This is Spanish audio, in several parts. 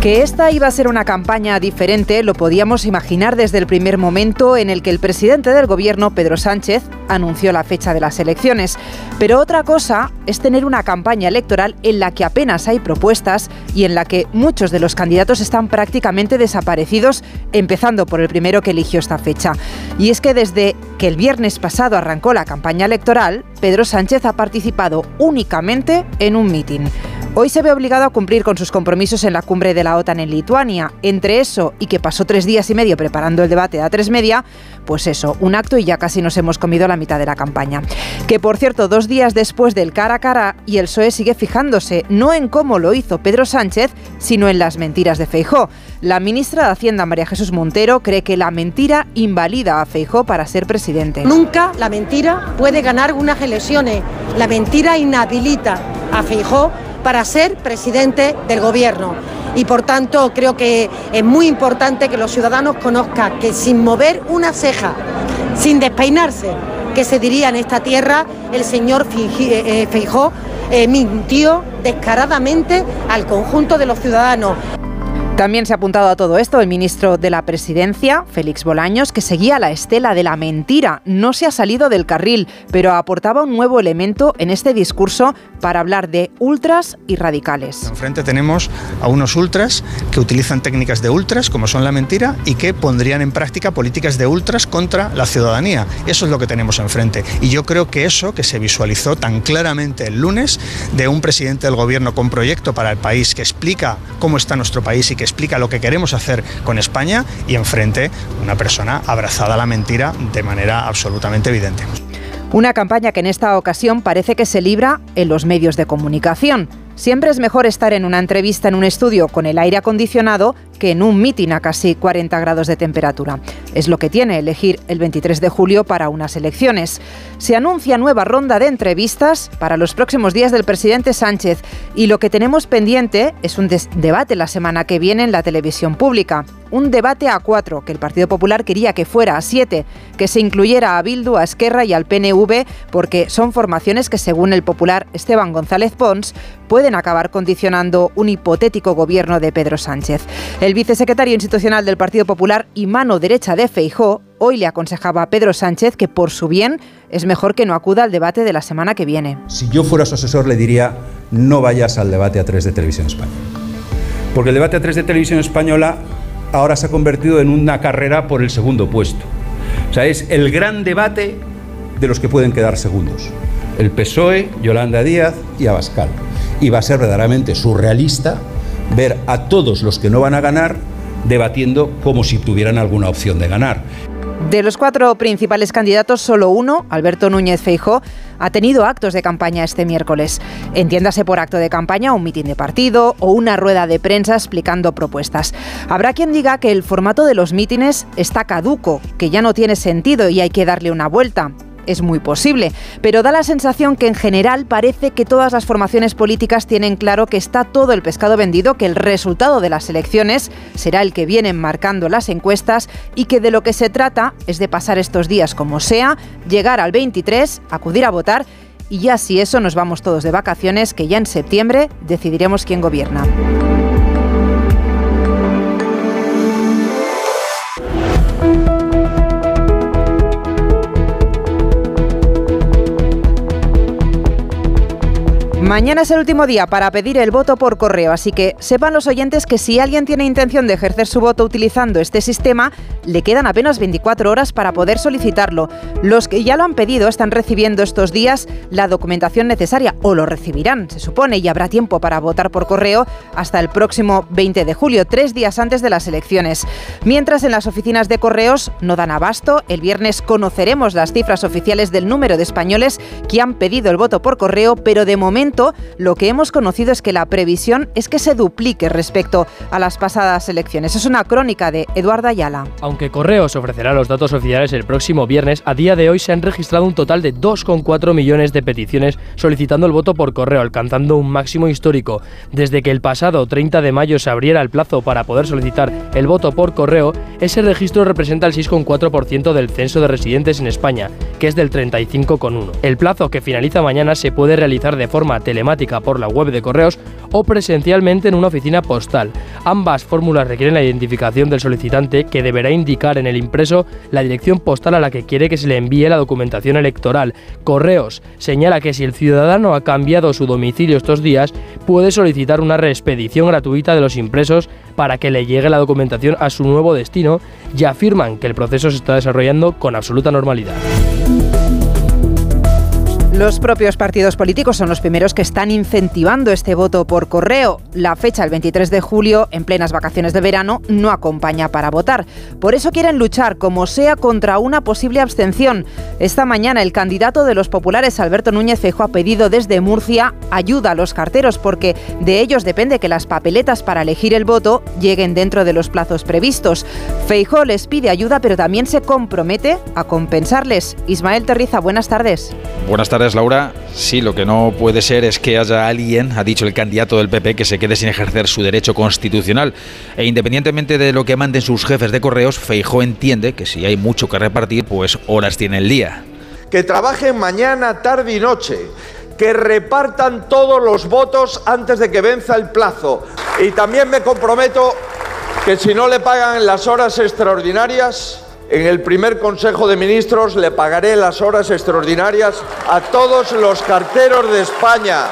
Que esta iba a ser una campaña diferente lo podíamos imaginar desde el primer momento en el que el presidente del gobierno, Pedro Sánchez, anunció la fecha de las elecciones. Pero otra cosa es tener una campaña electoral en la que apenas hay propuestas y en la que muchos de los candidatos están prácticamente desaparecidos, empezando por el primero que eligió esta fecha. Y es que desde que el viernes pasado arrancó la campaña electoral, Pedro Sánchez ha participado únicamente en un mitin. Hoy se ve obligado a cumplir con sus compromisos en la cumbre de la OTAN en Lituania. Entre eso y que pasó tres días y medio preparando el debate a tres media, pues eso, un acto y ya casi nos hemos comido la mitad de la campaña. Que por cierto, dos días después del cara a cara y el PSOE sigue fijándose no en cómo lo hizo Pedro Sánchez, sino en las mentiras de Feijó. La ministra de Hacienda, María Jesús Montero, cree que la mentira invalida a Feijó para ser presidente. Nunca la mentira puede ganar unas elecciones. La mentira inhabilita a Feijó para ser presidente del gobierno. Y por tanto creo que es muy importante que los ciudadanos conozcan que sin mover una ceja, sin despeinarse, que se diría en esta tierra, el señor eh, Feijó eh, mintió descaradamente al conjunto de los ciudadanos. También se ha apuntado a todo esto el ministro de la Presidencia, Félix Bolaños, que seguía la estela de la mentira. No se ha salido del carril, pero aportaba un nuevo elemento en este discurso para hablar de ultras y radicales. Enfrente tenemos a unos ultras que utilizan técnicas de ultras, como son la mentira, y que pondrían en práctica políticas de ultras contra la ciudadanía. Eso es lo que tenemos enfrente. Y yo creo que eso que se visualizó tan claramente el lunes de un presidente del gobierno con proyecto para el país que explica cómo está nuestro país y que explica lo que queremos hacer con España y enfrente una persona abrazada a la mentira de manera absolutamente evidente. Una campaña que en esta ocasión parece que se libra en los medios de comunicación. Siempre es mejor estar en una entrevista en un estudio con el aire acondicionado que en un mitin a casi 40 grados de temperatura. Es lo que tiene elegir el 23 de julio para unas elecciones. Se anuncia nueva ronda de entrevistas para los próximos días del presidente Sánchez y lo que tenemos pendiente es un debate la semana que viene en la televisión pública. Un debate a cuatro, que el Partido Popular quería que fuera a siete, que se incluyera a Bildu, a Esquerra y al PNV, porque son formaciones que, según el popular Esteban González Pons, pueden acabar condicionando un hipotético gobierno de Pedro Sánchez. El vicesecretario institucional del Partido Popular y mano derecha de Feijó hoy le aconsejaba a Pedro Sánchez que por su bien es mejor que no acuda al debate de la semana que viene. Si yo fuera su asesor le diría no vayas al debate a de Televisión Española. Porque el debate a tres de Televisión Española ahora se ha convertido en una carrera por el segundo puesto. O sea, es el gran debate de los que pueden quedar segundos. El PSOE, Yolanda Díaz y Abascal. Y va a ser verdaderamente surrealista ver a todos los que no van a ganar debatiendo como si tuvieran alguna opción de ganar. De los cuatro principales candidatos, solo uno, Alberto Núñez Feijó, ha tenido actos de campaña este miércoles. Entiéndase por acto de campaña un mitin de partido o una rueda de prensa explicando propuestas. Habrá quien diga que el formato de los mítines está caduco, que ya no tiene sentido y hay que darle una vuelta es muy posible, pero da la sensación que en general parece que todas las formaciones políticas tienen claro que está todo el pescado vendido, que el resultado de las elecciones será el que vienen marcando las encuestas y que de lo que se trata es de pasar estos días como sea, llegar al 23, acudir a votar y ya si eso nos vamos todos de vacaciones, que ya en septiembre decidiremos quién gobierna. Mañana es el último día para pedir el voto por correo, así que sepan los oyentes que si alguien tiene intención de ejercer su voto utilizando este sistema, le quedan apenas 24 horas para poder solicitarlo. Los que ya lo han pedido están recibiendo estos días la documentación necesaria o lo recibirán, se supone, y habrá tiempo para votar por correo hasta el próximo 20 de julio, tres días antes de las elecciones. Mientras en las oficinas de correos no dan abasto, el viernes conoceremos las cifras oficiales del número de españoles que han pedido el voto por correo, pero de momento lo que hemos conocido es que la previsión es que se duplique respecto a las pasadas elecciones. Es una crónica de Eduardo Ayala. Aunque Correos ofrecerá los datos oficiales el próximo viernes, a día de hoy se han registrado un total de 2,4 millones de peticiones solicitando el voto por correo, alcanzando un máximo histórico. Desde que el pasado 30 de mayo se abriera el plazo para poder solicitar el voto por correo, ese registro representa el 6,4% del censo de residentes en España, que es del 35,1. El plazo que finaliza mañana se puede realizar de forma telemática por la web de correos o presencialmente en una oficina postal. Ambas fórmulas requieren la identificación del solicitante que deberá indicar en el impreso la dirección postal a la que quiere que se le envíe la documentación electoral. Correos señala que si el ciudadano ha cambiado su domicilio estos días, puede solicitar una reexpedición gratuita de los impresos para que le llegue la documentación a su nuevo destino y afirman que el proceso se está desarrollando con absoluta normalidad. Los propios partidos políticos son los primeros que están incentivando este voto por correo. La fecha, el 23 de julio, en plenas vacaciones de verano, no acompaña para votar. Por eso quieren luchar, como sea, contra una posible abstención. Esta mañana, el candidato de los populares, Alberto Núñez Fejo, ha pedido desde Murcia ayuda a los carteros, porque de ellos depende que las papeletas para elegir el voto lleguen dentro de los plazos previstos. Feijo les pide ayuda, pero también se compromete a compensarles. Ismael Terriza, buenas tardes. Buenas tardes. Laura. Sí, lo que no puede ser es que haya alguien, ha dicho el candidato del PP, que se quede sin ejercer su derecho constitucional. E independientemente de lo que manden sus jefes de correos, Feijó entiende que si hay mucho que repartir, pues horas tiene el día. Que trabajen mañana, tarde y noche. Que repartan todos los votos antes de que venza el plazo. Y también me comprometo que si no le pagan las horas extraordinarias, en el primer Consejo de Ministros le pagaré las horas extraordinarias a todos los carteros de España.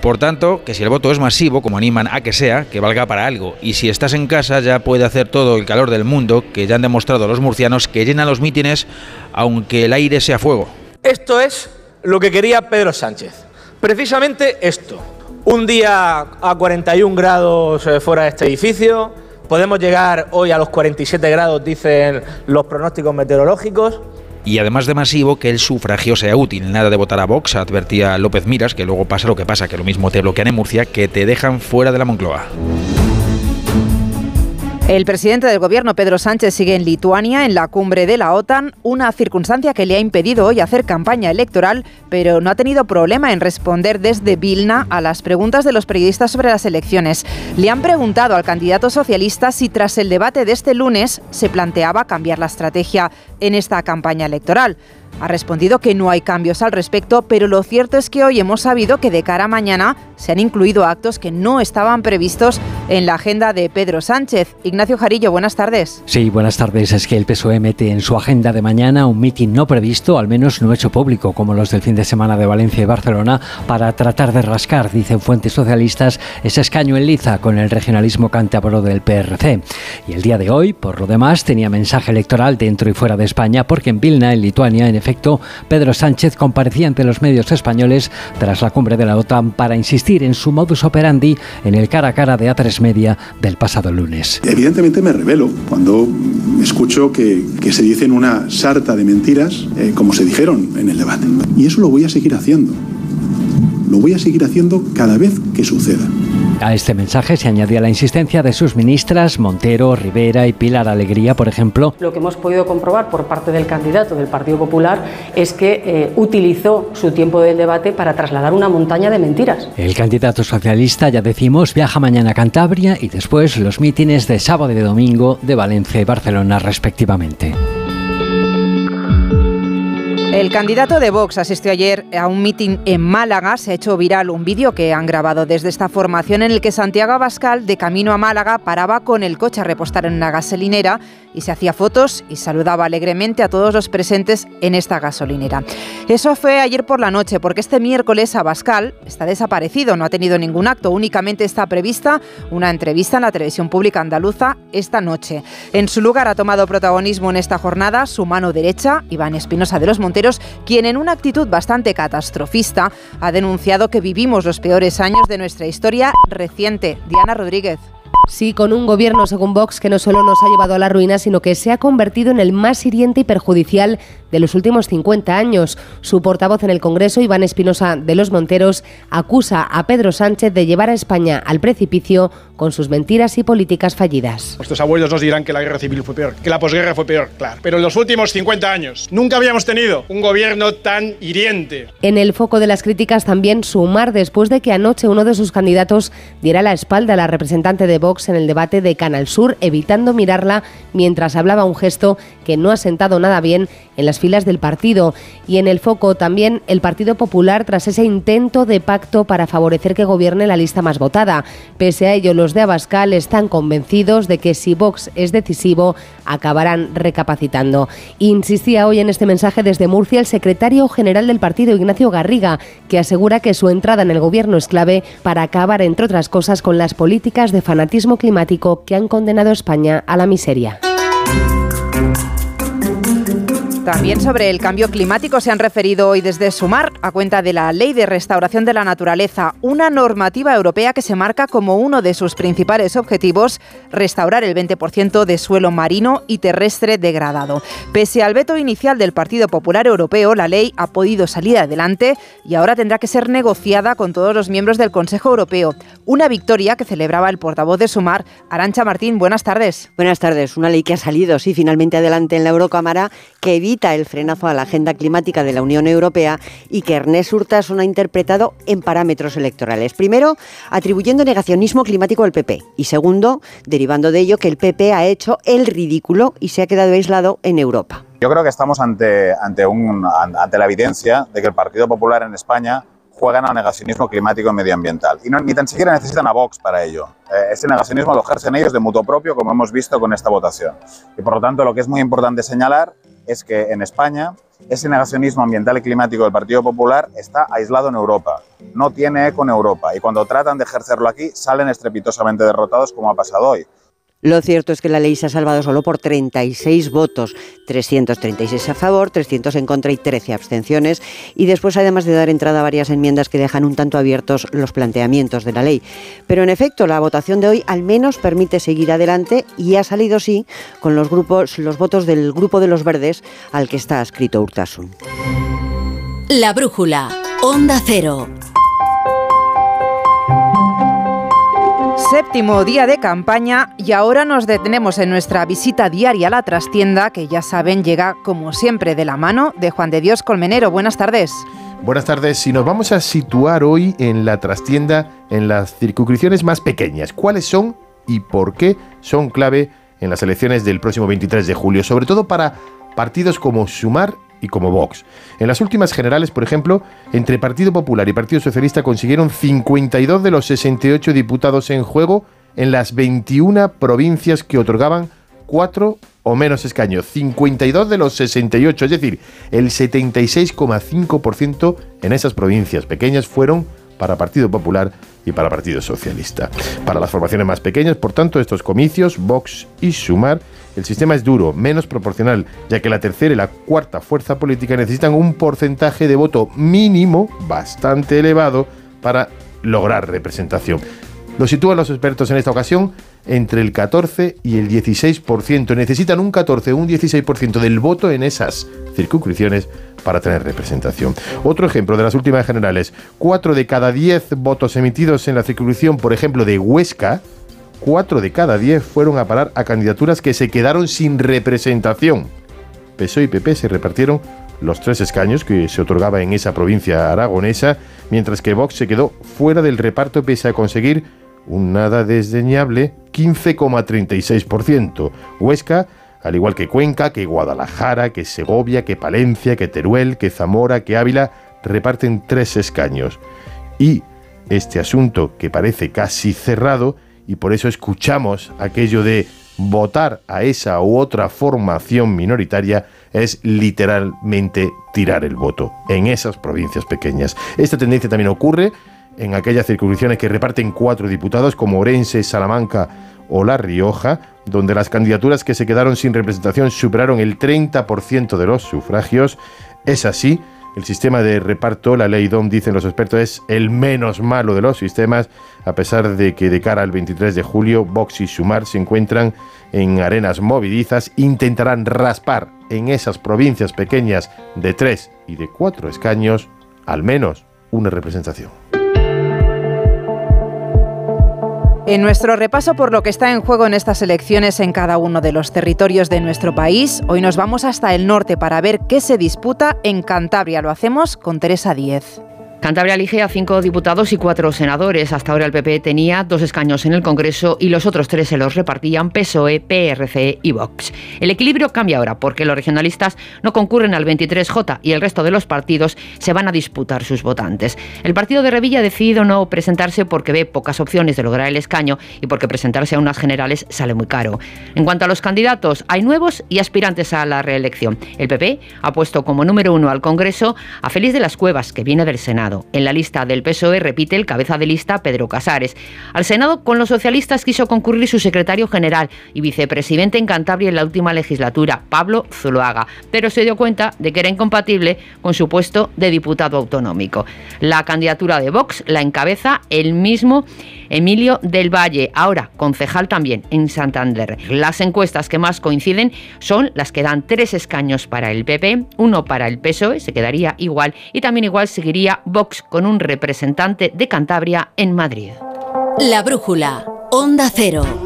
Por tanto, que si el voto es masivo, como animan a que sea, que valga para algo. Y si estás en casa ya puede hacer todo el calor del mundo, que ya han demostrado los murcianos que llenan los mítines aunque el aire sea fuego. Esto es lo que quería Pedro Sánchez. Precisamente esto. Un día a 41 grados eh, fuera de este edificio, Podemos llegar hoy a los 47 grados, dicen los pronósticos meteorológicos. Y además de masivo, que el sufragio sea útil. Nada de votar a Vox, advertía López Miras, que luego pasa lo que pasa, que lo mismo te bloquean en Murcia, que te dejan fuera de la Moncloa. El presidente del gobierno, Pedro Sánchez, sigue en Lituania, en la cumbre de la OTAN, una circunstancia que le ha impedido hoy hacer campaña electoral, pero no ha tenido problema en responder desde Vilna a las preguntas de los periodistas sobre las elecciones. Le han preguntado al candidato socialista si tras el debate de este lunes se planteaba cambiar la estrategia en esta campaña electoral. Ha respondido que no hay cambios al respecto, pero lo cierto es que hoy hemos sabido que de cara a mañana se han incluido actos que no estaban previstos en la agenda de Pedro Sánchez. Ignacio Jarillo, buenas tardes. Sí, buenas tardes. Es que el PSOE mete en su agenda de mañana un mitin no previsto, al menos no hecho público, como los del fin de semana de Valencia y Barcelona, para tratar de rascar, dicen fuentes socialistas, ese escaño en liza con el regionalismo cántabro del PRC. Y el día de hoy, por lo demás, tenía mensaje electoral dentro y fuera de España, porque en Vilna, en Lituania, en efecto, Pedro Sánchez comparecía ante los medios españoles tras la cumbre de la OTAN para insistir en su modus operandi en el cara a cara de A3 Media del pasado lunes. Evidentemente me revelo cuando escucho que, se dicen una sarta de mentiras eh, como se dijeron en el debate. Y eso lo voy a seguir haciendo. Lo voy a seguir haciendo cada vez que suceda. A este mensaje se añadía la insistencia de sus ministras Montero, Rivera y Pilar Alegría, por ejemplo. Lo que hemos podido comprobar por parte del candidato del Partido Popular es que eh, utilizó su tiempo del debate para trasladar una montaña de mentiras. El candidato socialista, ya decimos, viaja mañana a Cantabria y después los mítines de sábado y de domingo de Valencia y Barcelona respectivamente. El candidato de Vox asistió ayer a un mitin en Málaga. Se ha hecho viral un vídeo que han grabado desde esta formación en el que Santiago Abascal, de camino a Málaga, paraba con el coche a repostar en una gasolinera y se hacía fotos y saludaba alegremente a todos los presentes en esta gasolinera. Eso fue ayer por la noche, porque este miércoles Abascal está desaparecido, no ha tenido ningún acto, únicamente está prevista una entrevista en la televisión pública andaluza esta noche. En su lugar ha tomado protagonismo en esta jornada su mano derecha, Iván Espinosa de los Monteros, quien en una actitud bastante catastrofista ha denunciado que vivimos los peores años de nuestra historia reciente. Diana Rodríguez. Sí, con un gobierno, según Vox, que no solo nos ha llevado a la ruina, sino que se ha convertido en el más hiriente y perjudicial de los últimos 50 años. Su portavoz en el Congreso, Iván Espinosa de los Monteros, acusa a Pedro Sánchez de llevar a España al precipicio con sus mentiras y políticas fallidas. Nuestros abuelos nos dirán que la guerra civil fue peor, que la posguerra fue peor, claro. Pero en los últimos 50 años nunca habíamos tenido un gobierno tan hiriente. En el foco de las críticas también Sumar, después de que anoche uno de sus candidatos diera la espalda a la representante de Vox en el debate de Canal Sur, evitando mirarla mientras hablaba un gesto que no ha sentado nada bien en las filas del partido. Y en el foco también el Partido Popular tras ese intento de pacto para favorecer que gobierne la lista más votada. Pese a ello, los de Abascal están convencidos de que si Vox es decisivo, acabarán recapacitando. Insistía hoy en este mensaje desde Murcia el secretario general del partido, Ignacio Garriga, que asegura que su entrada en el gobierno es clave para acabar, entre otras cosas, con las políticas de fanatismo climático que han condenado a España a la miseria. También sobre el cambio climático se han referido hoy desde Sumar a cuenta de la Ley de Restauración de la Naturaleza, una normativa europea que se marca como uno de sus principales objetivos restaurar el 20% de suelo marino y terrestre degradado. Pese al veto inicial del Partido Popular Europeo, la ley ha podido salir adelante y ahora tendrá que ser negociada con todos los miembros del Consejo Europeo. Una victoria que celebraba el portavoz de Sumar, Arancha Martín. Buenas tardes. Buenas tardes. Una ley que ha salido, sí, finalmente adelante en la Eurocámara, que evita el frenazo a la agenda climática de la Unión Europea y que Ernest Urtasun ha interpretado en parámetros electorales. Primero, atribuyendo negacionismo climático al PP y segundo, derivando de ello que el PP ha hecho el ridículo y se ha quedado aislado en Europa. Yo creo que estamos ante, ante, un, ante la evidencia de que el Partido Popular en España juegan al negacionismo climático y medioambiental. Y no, ni tan siquiera necesitan a Vox para ello. Eh, ese negacionismo lo ejercen ellos de mutuo propio, como hemos visto con esta votación. Y por lo tanto, lo que es muy importante señalar es que en España ese negacionismo ambiental y climático del Partido Popular está aislado en Europa, no tiene eco en Europa y cuando tratan de ejercerlo aquí salen estrepitosamente derrotados como ha pasado hoy. Lo cierto es que la ley se ha salvado solo por 36 votos, 336 a favor, 300 en contra y 13 abstenciones. Y después, además de dar entrada a varias enmiendas que dejan un tanto abiertos los planteamientos de la ley. Pero en efecto, la votación de hoy al menos permite seguir adelante y ha salido sí con los grupos, los votos del grupo de los verdes al que está escrito Urtasun. La brújula, Onda Cero. Séptimo día de campaña y ahora nos detenemos en nuestra visita diaria a la trastienda que ya saben llega como siempre de la mano de Juan de Dios Colmenero. Buenas tardes. Buenas tardes. Y nos vamos a situar hoy en la trastienda en las circunscripciones más pequeñas. ¿Cuáles son y por qué son clave en las elecciones del próximo 23 de julio? Sobre todo para partidos como Sumar y como Vox. En las últimas generales, por ejemplo, entre Partido Popular y Partido Socialista consiguieron 52 de los 68 diputados en juego en las 21 provincias que otorgaban 4 o menos escaños. 52 de los 68, es decir, el 76,5% en esas provincias pequeñas fueron para Partido Popular y para Partido Socialista. Para las formaciones más pequeñas, por tanto, estos comicios, Vox y Sumar, el sistema es duro, menos proporcional, ya que la tercera y la cuarta fuerza política necesitan un porcentaje de voto mínimo bastante elevado para lograr representación. Lo sitúan los expertos en esta ocasión entre el 14 y el 16%. Necesitan un 14 o un 16% del voto en esas circunscripciones para tener representación. Otro ejemplo de las últimas generales, 4 de cada 10 votos emitidos en la circunscripción, por ejemplo, de Huesca, 4 de cada 10 fueron a parar a candidaturas que se quedaron sin representación. PSOE y PP se repartieron los tres escaños que se otorgaba en esa provincia aragonesa, mientras que Vox se quedó fuera del reparto pese a conseguir un nada desdeñable 15,36%. Huesca, al igual que Cuenca, que Guadalajara, que Segovia, que Palencia, que Teruel, que Zamora, que Ávila, reparten tres escaños. Y este asunto, que parece casi cerrado, y por eso escuchamos aquello de votar a esa u otra formación minoritaria, es literalmente tirar el voto en esas provincias pequeñas. Esta tendencia también ocurre en aquellas circunscripciones que reparten cuatro diputados como Orense, Salamanca o La Rioja, donde las candidaturas que se quedaron sin representación superaron el 30% de los sufragios. Es así, el sistema de reparto, la ley DOM, dicen los expertos, es el menos malo de los sistemas, a pesar de que de cara al 23 de julio, Vox y Sumar se encuentran en arenas movidizas, intentarán raspar en esas provincias pequeñas de tres y de cuatro escaños al menos una representación. En nuestro repaso por lo que está en juego en estas elecciones en cada uno de los territorios de nuestro país, hoy nos vamos hasta el norte para ver qué se disputa en Cantabria. Lo hacemos con Teresa Díez. Cantabria elige a cinco diputados y cuatro senadores. Hasta ahora el PP tenía dos escaños en el Congreso y los otros tres se los repartían PSOE, PRC y Vox. El equilibrio cambia ahora porque los regionalistas no concurren al 23J y el resto de los partidos se van a disputar sus votantes. El partido de Revilla ha decidido no presentarse porque ve pocas opciones de lograr el escaño y porque presentarse a unas generales sale muy caro. En cuanto a los candidatos, hay nuevos y aspirantes a la reelección. El PP ha puesto como número uno al Congreso a Félix de las Cuevas, que viene del Senado. En la lista del PSOE repite el cabeza de lista Pedro Casares. Al Senado con los socialistas quiso concurrir su secretario general y vicepresidente en Cantabria en la última legislatura, Pablo Zuloaga, pero se dio cuenta de que era incompatible con su puesto de diputado autonómico. La candidatura de Vox la encabeza el mismo Emilio del Valle, ahora concejal también en Santander. Las encuestas que más coinciden son las que dan tres escaños para el PP, uno para el PSOE, se quedaría igual, y también igual seguiría Con un representante de Cantabria en Madrid. La brújula, Onda Cero.